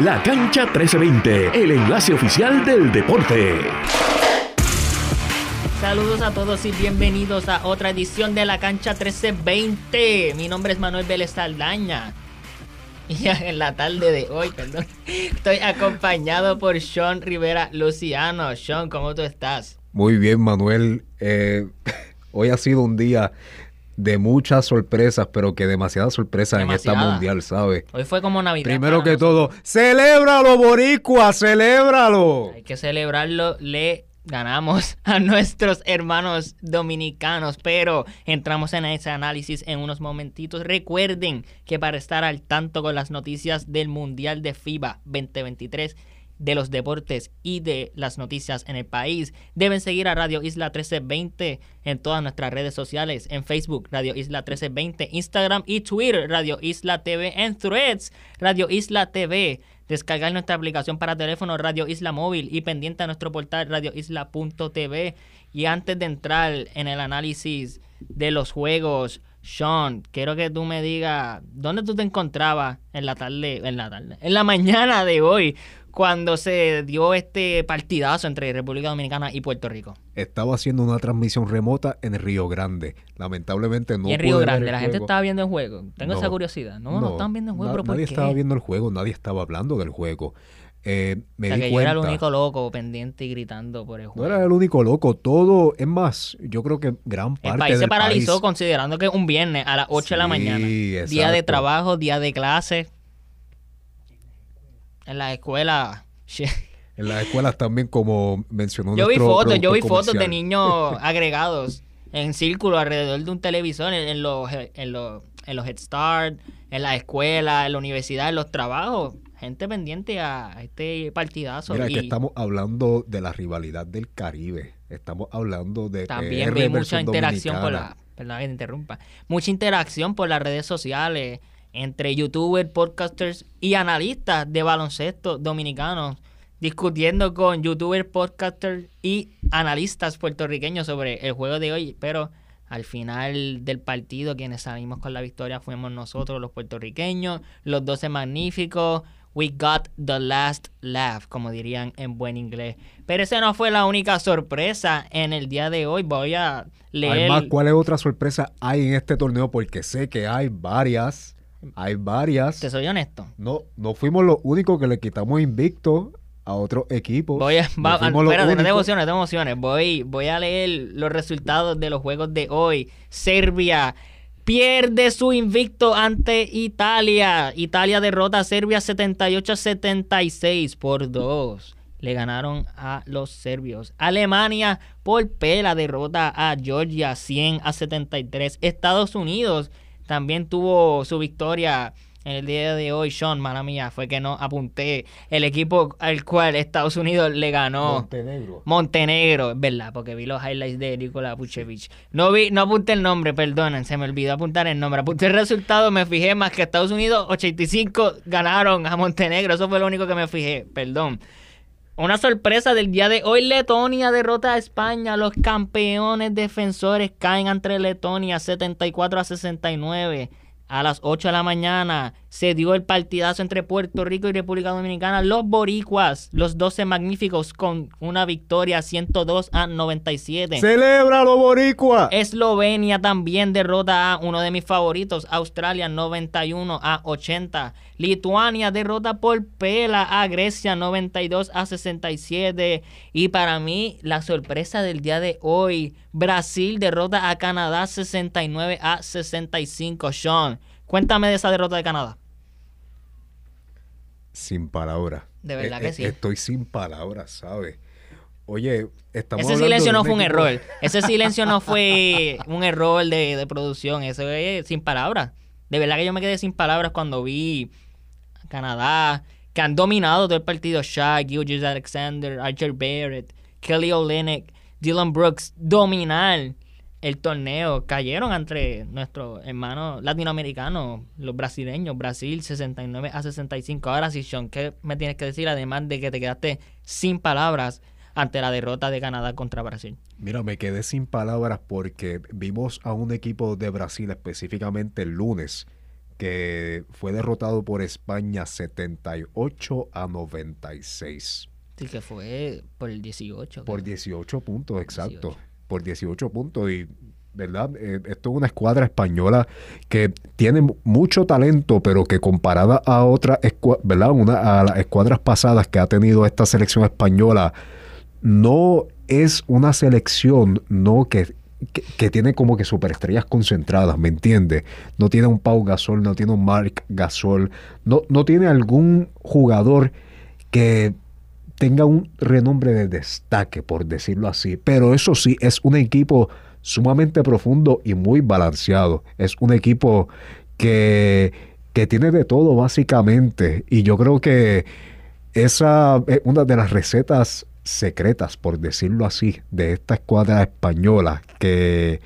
La Cancha 1320, el enlace oficial del deporte. Saludos a todos y bienvenidos a otra edición de La Cancha 1320. Mi nombre es Manuel Vélez Saldaña. Y en la tarde de hoy, perdón, estoy acompañado por Sean Rivera Luciano. Sean, ¿cómo tú estás? Muy bien, Manuel. Eh, hoy ha sido un día de muchas sorpresas, pero que demasiadas sorpresas en esta mundial, ¿sabes? Hoy fue como Navidad. Primero que todo, ¡celébralo, Boricua! ¡Celébralo! Hay que celebrarlo. Le ganamos a nuestros hermanos dominicanos, pero entramos en ese análisis en unos momentitos. Recuerden que para estar al tanto con las noticias del Mundial de FIBA 2023, de los deportes y de las noticias en el país. Deben seguir a Radio Isla 1320 en todas nuestras redes sociales, en Facebook Radio Isla 1320, Instagram y Twitter Radio Isla TV, en Threads Radio Isla TV. Descargar nuestra aplicación para teléfono Radio Isla Móvil y pendiente a nuestro portal radioisla.tv. Y antes de entrar en el análisis de los juegos, sean, quiero que tú me digas dónde tú te encontrabas en la tarde, en la tarde, en la mañana de hoy, cuando se dio este partidazo entre República Dominicana y Puerto Rico. Estaba haciendo una transmisión remota en Río Grande. Lamentablemente no. ¿Y en Río Grande? ¿La gente estaba viendo el juego? Tengo esa curiosidad. No, no, estaban viendo el juego, Nadie estaba viendo el juego, nadie estaba hablando del juego. Eh, me que yo era el único loco pendiente y gritando por el juego. No era el único loco, todo, es más, yo creo que gran parte El país se paralizó considerando que es un viernes a las 8 de la mañana. Día de trabajo, día de clase en la escuela. En las escuelas también, como mencionó Yo vi fotos, yo vi fotos de niños agregados en círculo alrededor de un televisor en, los, en, los, en los Head Start, en la escuela, en la universidad, en los trabajos. Gente pendiente a este partidazo. Mira, que estamos hablando de la rivalidad del Caribe. Estamos hablando de. También vi mucha interacción por la. Perdón que te interrumpa. Mucha interacción por las redes sociales entre youtubers, podcasters y analistas de baloncesto dominicanos discutiendo con youtubers, podcasters y analistas puertorriqueños sobre el juego de hoy, pero al final del partido quienes salimos con la victoria fuimos nosotros los puertorriqueños, los 12 magníficos, we got the last laugh, como dirían en buen inglés. Pero esa no fue la única sorpresa en el día de hoy, voy a leer... Además, ¿cuál otra sorpresa hay en este torneo? Porque sé que hay varias. Hay varias. Te soy honesto. No, no fuimos los únicos que le quitamos invicto a otros equipos. Voy a, no espérate, no te emociones, no te emociones. Voy, voy a leer los resultados de los juegos de hoy. Serbia pierde su invicto ante Italia. Italia derrota a Serbia 78 a 76 por 2. Le ganaron a los serbios. Alemania por pela derrota a Georgia 100 a 73. Estados Unidos también tuvo su victoria en el día de hoy, Sean, mala mía, fue que no apunté el equipo al cual Estados Unidos le ganó. Montenegro. Montenegro, es verdad, porque vi los highlights de Nikola Puchevich. No vi, no apunté el nombre, perdonen, se me olvidó apuntar el nombre. Apunté el resultado, me fijé más que Estados Unidos 85 ganaron a Montenegro, eso fue lo único que me fijé, perdón. Una sorpresa del día de hoy, Letonia derrota a España. Los campeones defensores caen ante Letonia 74 a 69 a las 8 de la mañana se dio el partidazo entre Puerto Rico y República Dominicana. Los boricuas, los 12 magníficos con una victoria 102 a 97. ¡Celébralo, boricua! Eslovenia también derrota a uno de mis favoritos, Australia 91 a 80. Lituania derrota por pela a Grecia 92 a 67. Y para mí, la sorpresa del día de hoy, Brasil derrota a Canadá 69 a 65. Sean, cuéntame de esa derrota de Canadá sin palabras. De verdad eh, que eh, sí. Estoy sin palabras, ¿sabes? Oye, estamos Ese silencio no fue un error. Ese silencio no fue un error de, de producción. Eso es sin palabras. De verdad que yo me quedé sin palabras cuando vi a Canadá, que han dominado todo el partido. Shaq, Gilgis Alexander, Archer Barrett, Kelly Olynyk, Dylan Brooks, dominar el torneo cayeron entre nuestros hermanos latinoamericanos, los brasileños, Brasil 69 a 65. Ahora sí, Sean, ¿qué me tienes que decir además de que te quedaste sin palabras ante la derrota de Canadá contra Brasil? Mira, me quedé sin palabras porque vimos a un equipo de Brasil específicamente el lunes que fue derrotado por España 78 a 96. Sí, que fue por el 18. Por 18 puntos, exacto. Por 18 puntos. Y, ¿verdad? Eh, esto es una escuadra española que tiene mucho talento, pero que comparada a otras, ¿verdad? Una, a las escuadras pasadas que ha tenido esta selección española, no es una selección, no que que, tiene como que superestrellas concentradas, ¿me entiendes? No tiene un Pau Gasol, no tiene un Mark Gasol, no, no tiene algún jugador que tenga un renombre de destaque, por decirlo así. Pero eso sí, es un equipo sumamente profundo y muy balanceado. Es un equipo que, que tiene de todo básicamente. Y yo creo que esa es una de las recetas secretas, por decirlo así, de esta escuadra española que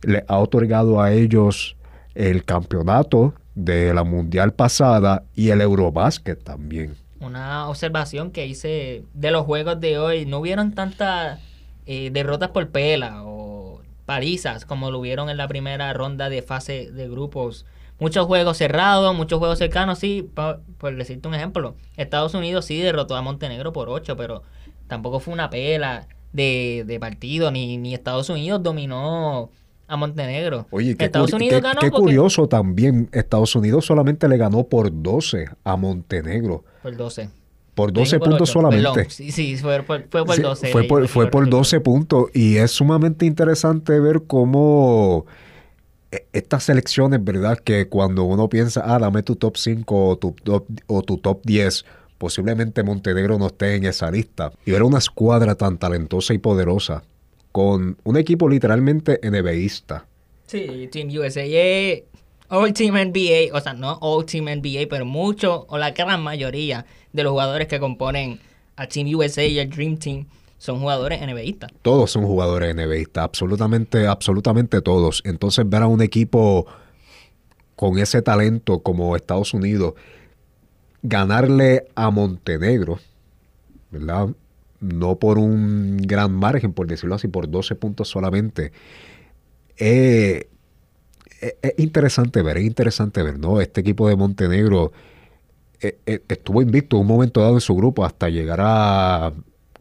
le ha otorgado a ellos el campeonato de la mundial pasada y el Eurobásquet también. Una observación que hice de los juegos de hoy, no hubieron tantas eh, derrotas por pela o palizas como lo hubieron en la primera ronda de fase de grupos. Muchos juegos cerrados, muchos juegos cercanos, sí, por decirte un ejemplo. Estados Unidos sí derrotó a Montenegro por 8, pero tampoco fue una pela de, partido, ni, ni Estados Unidos dominó a Montenegro. Oye, qué, Estados Unidos ganó qué curioso también. Estados Unidos solamente le ganó por 12 a Montenegro. Por 12. Por 12 puntos solamente. Sí, sí, fue por, fue por 12. fue por, fue por 12 puntos. Y es sumamente interesante ver cómo e, estas selecciones, ¿verdad? Que cuando uno piensa, ah, dame tu top 5 o tu top, o tu top 10, posiblemente Montenegro no esté en esa lista. Y ver una escuadra tan talentosa y poderosa, con un equipo literalmente NBAista. Sí, Team USA, All Team NBA, o sea, no All Team NBA, pero mucho, o la gran mayoría de los jugadores que componen a Team USA y el Dream Team son jugadores NBAistas. Todos son jugadores NBAistas, absolutamente, absolutamente todos. Entonces ver a un equipo con ese talento como Estados Unidos ganarle a Montenegro, ¿verdad? No por un gran margen, por decirlo así, por 12 puntos solamente. Eh, eh, es interesante ver, es interesante ver, ¿no? Este equipo de Montenegro eh, estuvo invicto en un momento dado en su grupo hasta llegar a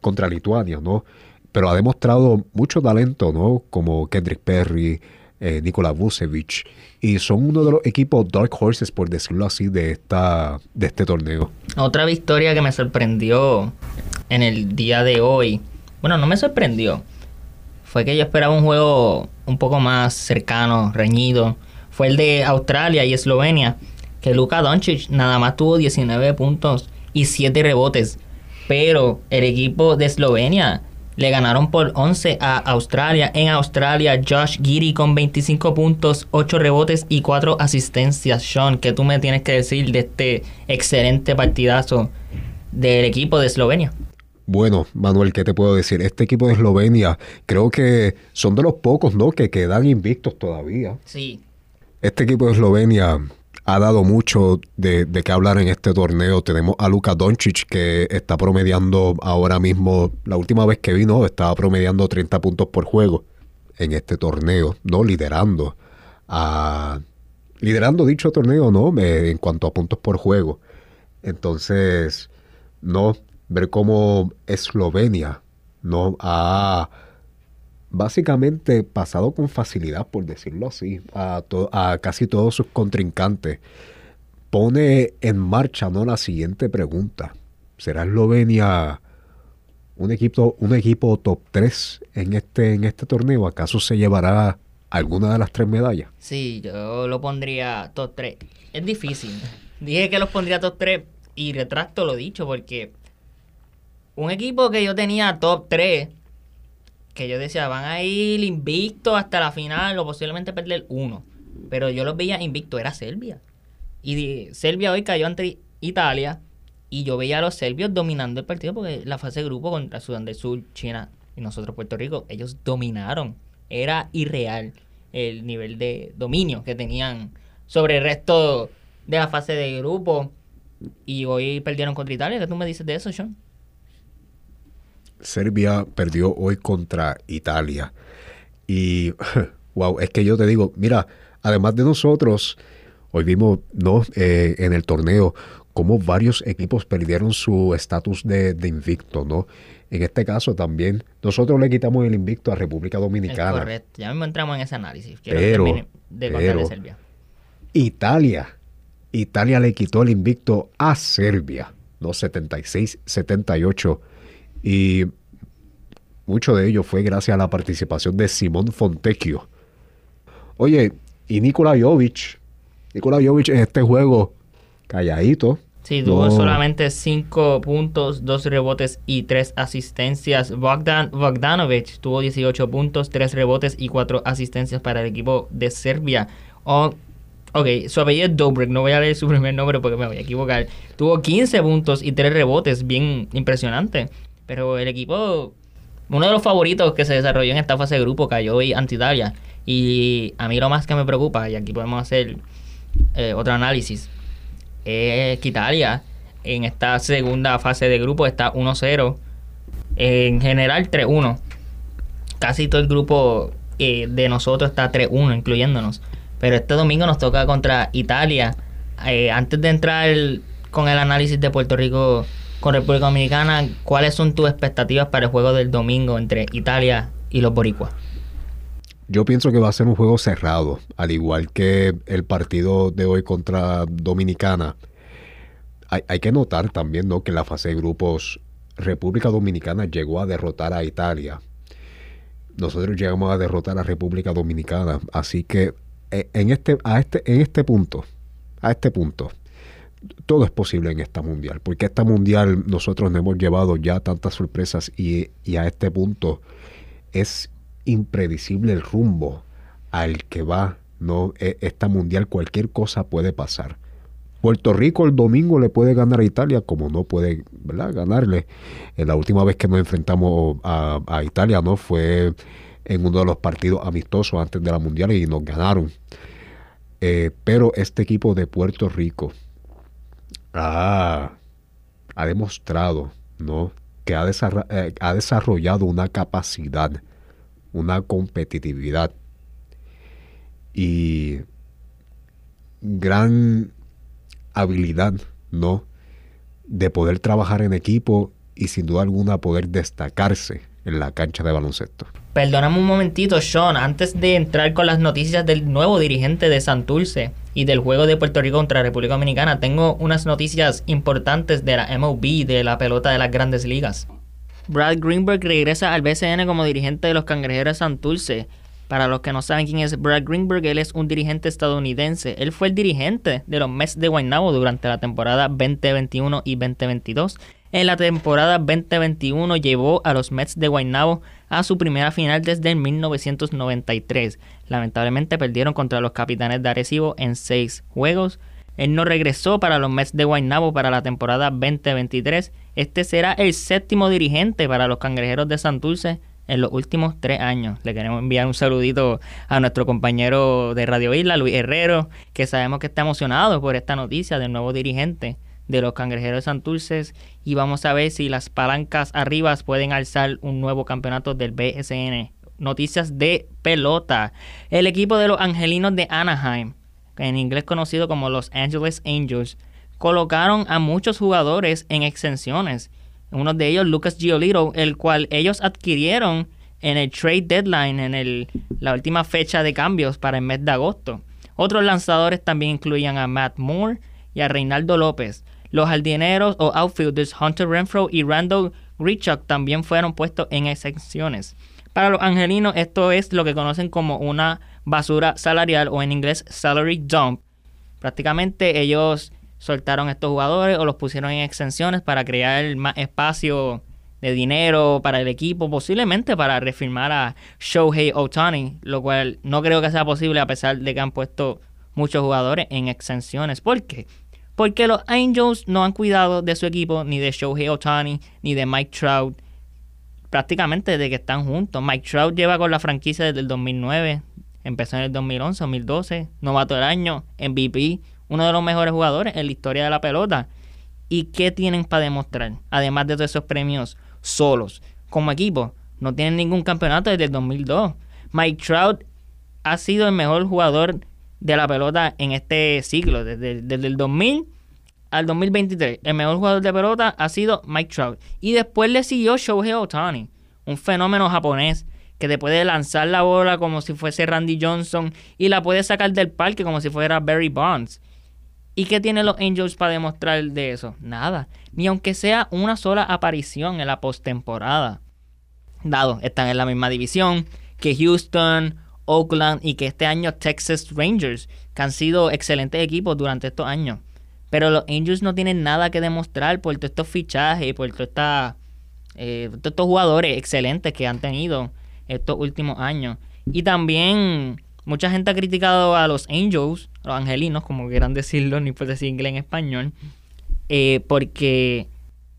contra Lituania, ¿no? Pero ha demostrado mucho talento, ¿no? Como Kendrick Perry, Nikola Vucevic, y son uno de los equipos Dark Horses, por decirlo así, de, esta, de este torneo. Otra victoria que me sorprendió en el día de hoy, bueno, no me sorprendió, fue que yo esperaba un juego un poco más cercano, reñido, fue el de Australia y Eslovenia, que Luka Doncic nada más tuvo 19 puntos y 7 rebotes, pero el equipo de Eslovenia le ganaron por 11 a Australia. En Australia, Josh Giri con 25 puntos, 8 rebotes y 4 asistencias. Sean, ¿qué tú me tienes que decir de este excelente partidazo del equipo de Eslovenia? Bueno, Manuel, ¿qué te puedo decir? Este equipo de Eslovenia creo que son de los pocos, ¿no? Que quedan invictos todavía. Sí. Este equipo de Eslovenia ha dado mucho de, de qué hablar en este torneo. Tenemos a Luka Doncic que está promediando ahora mismo, la última vez que vino, estaba promediando 30 puntos por juego en este torneo, ¿no? Liderando a... Liderando dicho torneo, ¿no? En cuanto a puntos por juego. Entonces, ¿no? Ver cómo Eslovenia, ¿no? Ha básicamente pasado con facilidad, por decirlo así, a, a casi todos sus contrincantes, pone en marcha ¿no? la siguiente pregunta. ¿Será Eslovenia un equipo, un equipo top 3 en este, en este torneo? ¿Acaso se llevará alguna de las tres medallas? Sí, yo lo pondría top 3. Es difícil. Dije que los pondría top 3 y retracto lo dicho porque un equipo que yo tenía top 3 que yo decía, van a ir invicto hasta la final o posiblemente perder uno. Pero yo los veía invicto, era Serbia. Y Serbia hoy cayó ante Italia y yo veía a los serbios dominando el partido porque la fase de grupo contra Sudán del Sur, China y nosotros Puerto Rico, ellos dominaron. Era irreal el nivel de dominio que tenían sobre el resto de la fase de grupo. Y hoy perdieron contra Italia. ¿Qué tú me dices de eso, Sean? Serbia perdió hoy contra Italia. Y, wow, es que yo te digo, mira, además de nosotros, Hoy vimos ¿no? Eh, en el torneo cómo varios equipos perdieron su estatus de, invicto, ¿no? En este caso también, nosotros le quitamos el invicto a República Dominicana. correcto, ya mismo entramos en ese análisis. Quiero pero, de pero Serbia. Italia, Italia le quitó el invicto a Serbia, ¿no? 76-78. Y mucho de ello fue gracias a la participación de Simón Fontecchio. Oye, y Nikola Jovic, Nikola Jovic en este juego calladito. Sí, tuvo solamente 5 puntos, 2 rebotes y 3 asistencias. Bogdan Bogdanovic tuvo 18 puntos, 3 rebotes y 4 asistencias para el equipo de Serbia. Oh, ok, su apellido es Dobrik, no voy a leer su primer nombre porque me voy a equivocar. Tuvo 15 puntos y 3 rebotes, bien impresionante. Pero el equipo uno de los favoritos que se desarrolló en esta fase de grupo cayó hoy ante Italia. Y a mí lo más que me preocupa, y aquí podemos hacer eh, otro análisis, es que Italia en esta segunda fase de grupo está 1-0. En general 3-1. Casi todo el grupo eh, de nosotros está 3-1, incluyéndonos. Pero este domingo nos toca contra Italia. Eh, antes de entrar con el análisis de Puerto Rico con República Dominicana, ¿cuáles son tus expectativas para el juego del domingo entre Italia y los boricuas? Yo pienso que va a ser un juego cerrado, al igual que el partido de hoy contra Dominicana. Hay, que notar también ¿no? que la fase de grupos República Dominicana llegó a derrotar a Italia. Nosotros llegamos a derrotar a República Dominicana. Así que eh, en este, a este, en este punto, a este punto, todo es posible en esta mundial, porque esta mundial nosotros nos hemos llevado ya tantas sorpresas y, a este punto es impredecible el rumbo al que va no e, esta mundial cualquier cosa puede pasar. Puerto Rico el domingo le puede ganar a Italia como no puede ¿verdad? ganarle. En la última vez que nos enfrentamos a, Italia no fue en uno de los partidos amistosos antes de la mundial y nos ganaron. Eh, pero este equipo de Puerto Rico ha, demostrado ¿no? que ha, eh, ha desarrollado una capacidad, una competitividad y gran habilidad, ¿no? De poder trabajar en equipo y sin duda alguna poder destacarse en la cancha de baloncesto. Perdóname un momentito, Sean, antes de entrar con las noticias del nuevo dirigente de Santurce y del juego de Puerto Rico contra República Dominicana, tengo unas noticias importantes de la MLB, de la pelota de las grandes ligas. Brad Greenberg regresa al BCN como dirigente de los Cangrejeros de Santurce. Para los que no saben quién es Brad Greenberg, él es un dirigente estadounidense. Él fue el dirigente de los Mets de Guaynabo durante la temporada 2021 y 2022 en la temporada 2021 llevó a los Mets de Guaynabo a su primera final desde 1993. Lamentablemente perdieron contra los Capitanes de Arecibo en seis juegos. Él no regresó para los Mets de Guaynabo para la temporada 2023. Este será el séptimo dirigente para los Cangrejeros de Santurce en los últimos tres años. Le queremos enviar un saludito a nuestro compañero de Radio Isla, Luis Herrero, que sabemos que está emocionado por esta noticia del nuevo dirigente de los Cangrejeros Santurces y vamos a ver si las palancas arriba pueden alzar un nuevo campeonato del BSN. Noticias de pelota. El equipo de los Angelinos de Anaheim, en inglés conocido como los Angeles Angels, colocaron a muchos jugadores en exenciones. Uno de ellos, Lucas Giolito, el cual ellos adquirieron en el trade deadline, en el, la última fecha de cambios para el mes de agosto. Otros lanzadores también incluían a Matt Moore y a Reinaldo López. Los jardineros o outfielders Hunter Renfro y Randall Grichuk también fueron puestos en excepciones. Para los angelinos esto es lo que conocen como una basura salarial o en inglés salary dump. Prácticamente ellos soltaron estos jugadores o los pusieron en exenciones para crear más espacio de dinero para el equipo, posiblemente para refirmar a Shohei Otani, lo cual no creo que sea posible a pesar de que han puesto muchos jugadores en exenciones. ¿Por qué? Porque los Angels no han cuidado de su equipo, ni de Shohei Otani, ni de Mike Trout, prácticamente desde que están juntos. Mike Trout lleva con la franquicia desde el 2009, empezó en el 2011, 2012, novato del año, MVP, uno de los mejores jugadores en la historia de la pelota. ¿Y qué tienen para demostrar? Además de todos esos premios solos, como equipo, no tienen ningún campeonato desde el 2002. Mike Trout ha sido el mejor jugador de la pelota en este ciclo, desde, desde el 2000 al 2023. El mejor jugador de pelota ha sido Mike Trout. Y después le siguió Shohei Otani, un fenómeno japonés que te puede lanzar la bola como si fuese Randy Johnson y la puede sacar del parque como si fuera Barry Bonds. ¿Y qué tienen los Angels para demostrar de eso? Nada. Ni aunque sea una sola aparición en la postemporada. Dado, están en la misma división que Houston, Oakland y que este año Texas Rangers, que han sido excelentes equipos durante estos años. Pero los Angels no tienen nada que demostrar por todos estos fichajes, por eh, todos estos jugadores excelentes que han tenido estos últimos años. Y también mucha gente ha criticado a los Angels, los angelinos, como quieran decirlo, ni puede decir inglés en español, eh, porque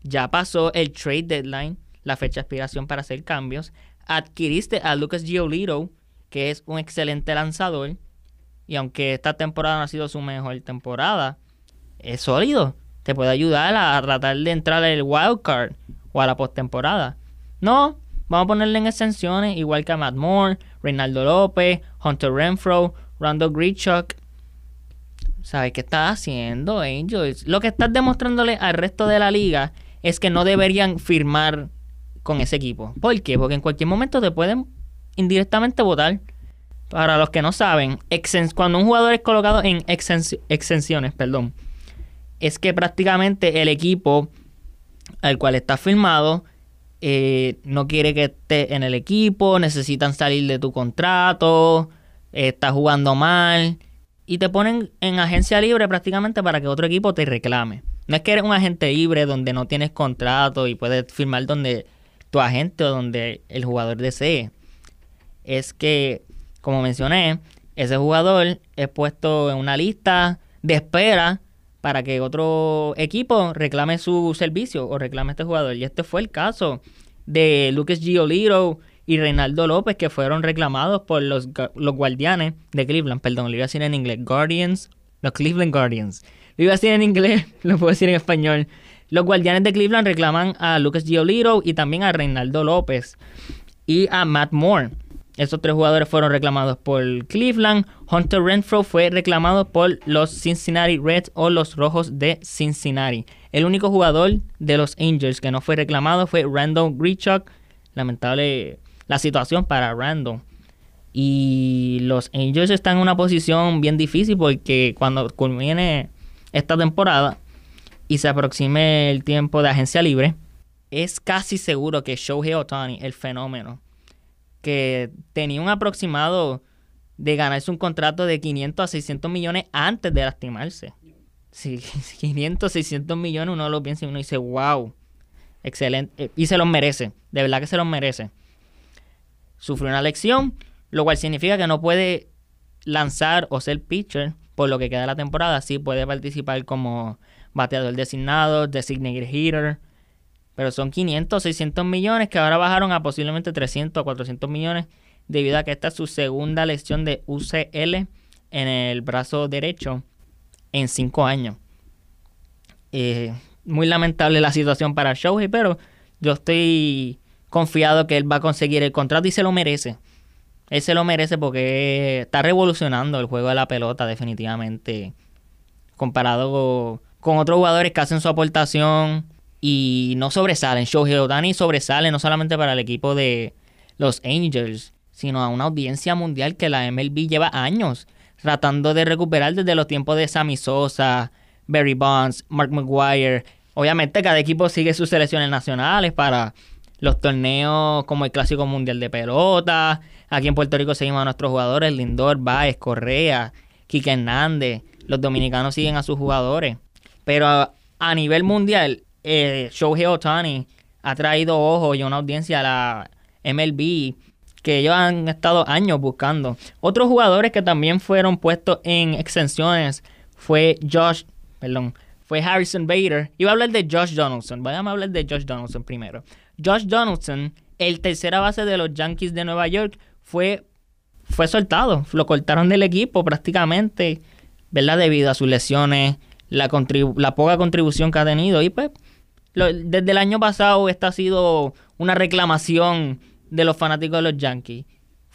ya pasó el trade deadline, la fecha de expiración para hacer cambios. Adquiriste a Lucas Giolito, que es un excelente lanzador, y aunque esta temporada no ha sido su mejor temporada, es sólido. Te puede ayudar a tratar de entrar al wild card o a la postemporada. No, Vamos a ponerle en extensiones, igual que a Matt Moore, Reinaldo López, Hunter Renfro, Randall Grichuk. ¿Sabes qué estás haciendo, Angels? Lo que estás demostrándole al resto de la liga es que no deberían firmar con ese equipo. ¿Por qué? Porque en cualquier momento te pueden indirectamente votar. Para los que no saben, cuando un jugador es colocado en exenciones, perdón, es que prácticamente el equipo al cual está firmado eh, no quiere que esté en el equipo, necesitan salir de tu contrato, está jugando mal y te ponen en agencia libre prácticamente para que otro equipo te reclame. No es que eres un agente libre donde no tienes contrato y puedes firmar donde tu agente o donde el jugador desee. Es que, como mencioné, ese jugador es puesto en una lista de espera para que otro equipo reclame su servicio o reclame este jugador. Y este fue el caso de Lucas Giolito y Reinaldo López, que fueron reclamados por los, los guardianes de Cleveland. Perdón, lo iba a decir en inglés. Guardians, los Cleveland Guardians. Lo iba a decir en inglés, lo puedo decir en español. Los guardianes de Cleveland reclaman a Lucas Giolito y también a Reinaldo López y a Matt Moore. Estos tres jugadores fueron reclamados por Cleveland. Hunter Renfro fue reclamado por los Cincinnati Reds o los Rojos de Cincinnati. El único jugador de los Angels que no fue reclamado fue Randall Grichuk. Lamentable la situación para Randall. Y los Angels están en una posición bien difícil porque cuando culmine esta temporada y se aproxime el tiempo de agencia libre, es casi seguro que Shohei Otani, el fenómeno, que tenía un aproximado de ganarse un contrato de 500 a 600 millones antes de lastimarse. Si 500, 600 millones uno lo piensa y uno dice, wow, excelente. Eh, y se los merece, de verdad que se los merece. Sufrió una lección, lo cual significa que no puede lanzar o ser pitcher por lo que queda de la temporada. Sí puede participar como bateador designado, designated hitter, pero son 500, 600 millones que ahora bajaron a posiblemente 300 o 400 millones debido a que esta es su segunda lesión de UCL en el brazo derecho en 5 años. Eh, muy lamentable la situación para Shohei, pero yo estoy confiado que él va a conseguir el contrato y se lo merece. Él se lo merece porque está revolucionando el juego de la pelota definitivamente comparado con otros jugadores que hacen su aportación y no sobresalen. Shohei Otani sobresale no solamente para el equipo de los Angels, sino a una audiencia mundial que la MLB lleva años tratando de recuperar desde los tiempos de Sammy Sosa, Barry Bonds, Mark McGuire. Obviamente cada equipo sigue sus selecciones nacionales para los torneos como el Clásico Mundial de Pelota. Aquí en Puerto Rico seguimos a nuestros jugadores, Lindor, Baez, Correa, Kike Hernández. Los dominicanos siguen a sus jugadores. Pero a nivel mundial, eh, Shohei Otani ha traído ojo y una audiencia a la MLB que ellos han estado años buscando. Otros jugadores que también fueron puestos en exenciones fue Josh, perdón, fue Harrison Bader. Iba a hablar de Josh Donaldson. Vamos a hablar de Josh Donaldson primero. Josh Donaldson, el tercera base de los Yankees de Nueva York, fue, fue soltado. Lo cortaron del equipo prácticamente, ¿verdad? Debido a sus lesiones, la poca contribución que ha tenido. Y pues desde el año pasado esta ha sido una reclamación de los fanáticos de los Yankees.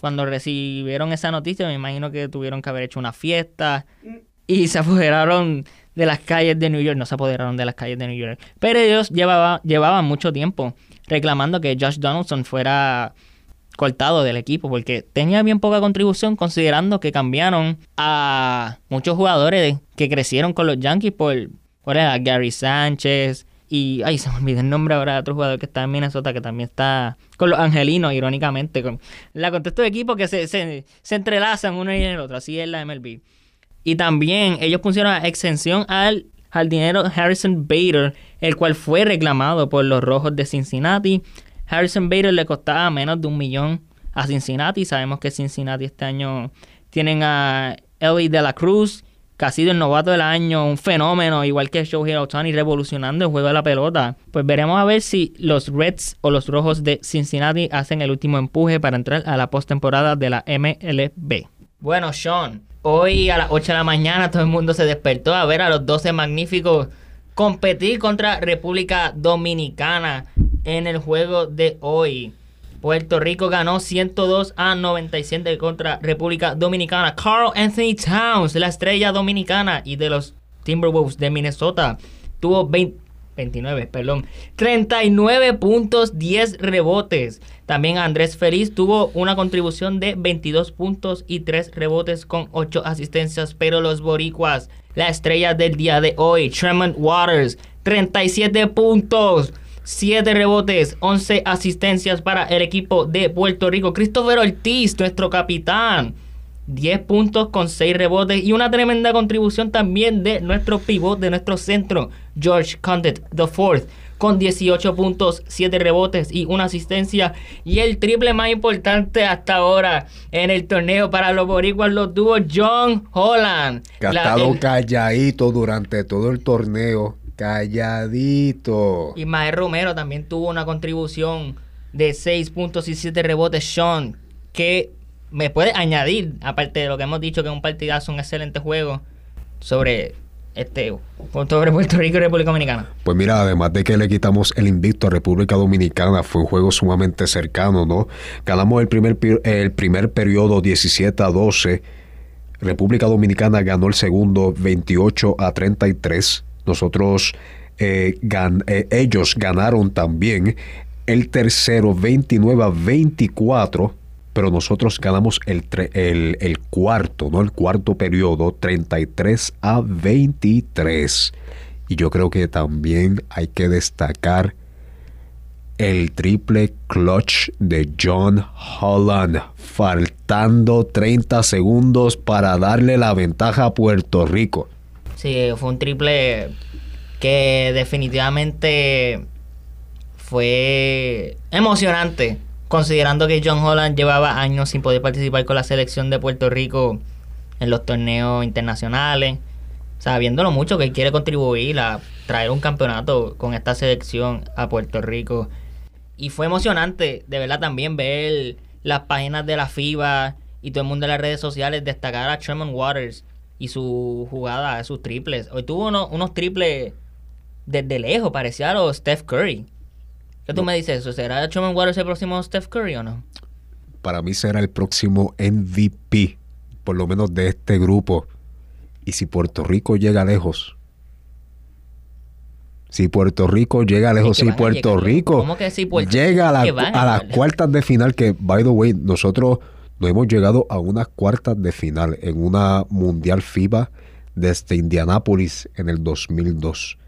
cuando recibieron esa noticia, me imagino que tuvieron que haber hecho una fiesta y se apoderaron de las calles de New York. No se apoderaron de las calles de New York. Pero ellos llevaba, llevaban mucho tiempo reclamando que Josh Donaldson fuera cortado del equipo porque tenía bien poca contribución considerando que cambiaron a muchos jugadores que crecieron con los Yankees por, por Gary Sánchez y ay se me olvidó el nombre ahora de otro jugador que está en Minnesota que también está con los angelinos irónicamente con la contexto de equipo que se, se, se entrelazan uno y el otro así es la MLB y también ellos pusieron exención al jardinero Harrison Bader el cual fue reclamado por los rojos de Cincinnati Harrison Bader le costaba menos de un millón a Cincinnati. Sabemos que Cincinnati este año tienen a Ellie de la Cruz, que ha sido el novato del año, un fenómeno, igual que Shohei Ohtani, revolucionando el juego de la pelota. Pues veremos a ver si los Reds o los Rojos de Cincinnati hacen el último empuje para entrar a la postemporada de la MLB. Bueno, Sean, hoy a las 8 de la mañana todo el mundo se despertó a ver a los 12 magníficos competir contra República Dominicana en el juego de hoy. Puerto Rico ganó 102 a 97 contra República Dominicana. Carl Anthony Towns, la estrella dominicana y de los Timberwolves de Minnesota, tuvo 29, perdón, 39 puntos, 10 rebotes. También Andrés Feliz tuvo una contribución de 22 puntos y 3 rebotes con 8 asistencias, pero los boricuas, la estrella del día de hoy, Tremont Waters, 37 puntos. 7 rebotes, 11 asistencias para el equipo de Puerto Rico. Christopher Ortiz, nuestro capitán. 10 puntos con 6 rebotes y una tremenda contribución también de nuestro pivot, de nuestro centro, George Condit IV, con 18 puntos, 7 rebotes y una asistencia. Y el triple más importante hasta ahora en el torneo para los boricuas lo tuvo John Holland. Que ha estado calladito durante todo el torneo Calladito. Ismael Romero también tuvo una contribución de 6 puntos y 7 rebotes. Sean, que me puede añadir, aparte de lo que hemos dicho, que es un partidazo, un excelente juego, sobre este sobre Puerto Rico y República Dominicana. Pues mira, además de que le quitamos el invicto a República Dominicana, fue un juego sumamente cercano, ¿no? Ganamos el primer, el primer periodo 17 a 12. República Dominicana ganó el segundo 28 a 33. Nosotros, eh, eh, ellos ganaron también el tercero 29 a 24, pero nosotros ganamos el, el, el cuarto, ¿no? El cuarto periodo 33 a 23. Y yo creo que también hay que destacar el triple clutch de John Holland, faltando 30 segundos para darle la ventaja a Puerto Rico. Sí, fue un triple que definitivamente fue emocionante, considerando que John Holland llevaba años sin poder participar con la selección de Puerto Rico en los torneos internacionales. Sabiéndolo mucho que quiere contribuir a traer un campeonato con esta selección a Puerto Rico. Y fue emocionante, de verdad, también ver las páginas de la FIBA y todo el mundo de las redes sociales destacar a Tremont Waters y su jugada, sus triples. Hoy tuvo unos, triples desde lejos, parecía a los Steph Curry. ¿Qué tú me dices eso? ¿Será Truman Waters el próximo Steph Curry o no? Para mí será el próximo MVP, por lo menos de este grupo. Y si Puerto Rico llega lejos, si Puerto Rico llega lejos, si Puerto Rico llega a, la, a las cuartas de final, que, by the way, nosotros no hemos llegado a unas cuartas de final en una Mundial FIBA desde Indianápolis en el 2002.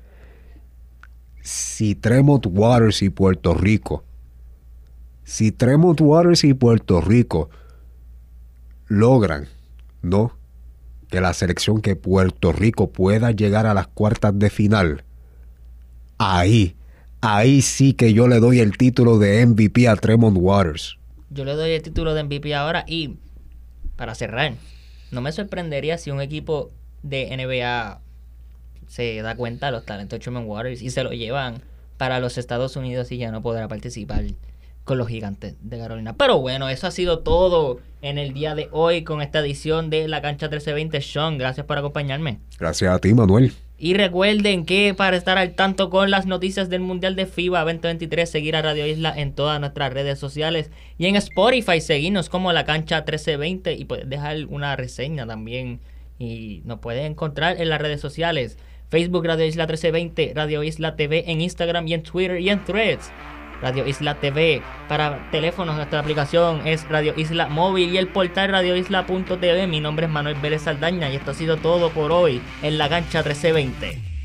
Si Tremont Waters y Puerto Rico, si Tremont Waters y Puerto Rico logran, ¿no? Que la selección que Puerto Rico pueda llegar a las cuartas de final, ahí, ahí sí que yo le doy el título de MVP a Tremont Waters yo le doy el título de MVP ahora y para cerrar, no me sorprendería si un equipo de NBA se da cuenta de los talentos de Truman Waters y se lo llevan para los Estados Unidos y ya no podrá participar con los gigantes de Carolina. Pero bueno, eso ha sido todo en el día de hoy con esta edición de La Cancha 1320. Sean, gracias por acompañarme. Gracias a ti, Manuel. Y recuerden que para estar al tanto con las noticias del Mundial de FIBA 2023, seguir a Radio Isla en todas nuestras redes sociales y en Spotify, seguirnos como La Cancha 1320 y puedes dejar una reseña también. Y nos puedes encontrar en las redes sociales. Facebook Radio Isla 1320, Radio Isla TV en Instagram y en Twitter y en Threads. Radio Isla TV. Para teléfonos, nuestra aplicación es Radio Isla Móvil y el portal radioisla.tv. Mi nombre es Manuel Vélez Saldaña y esto ha sido todo por hoy en la cancha 1320.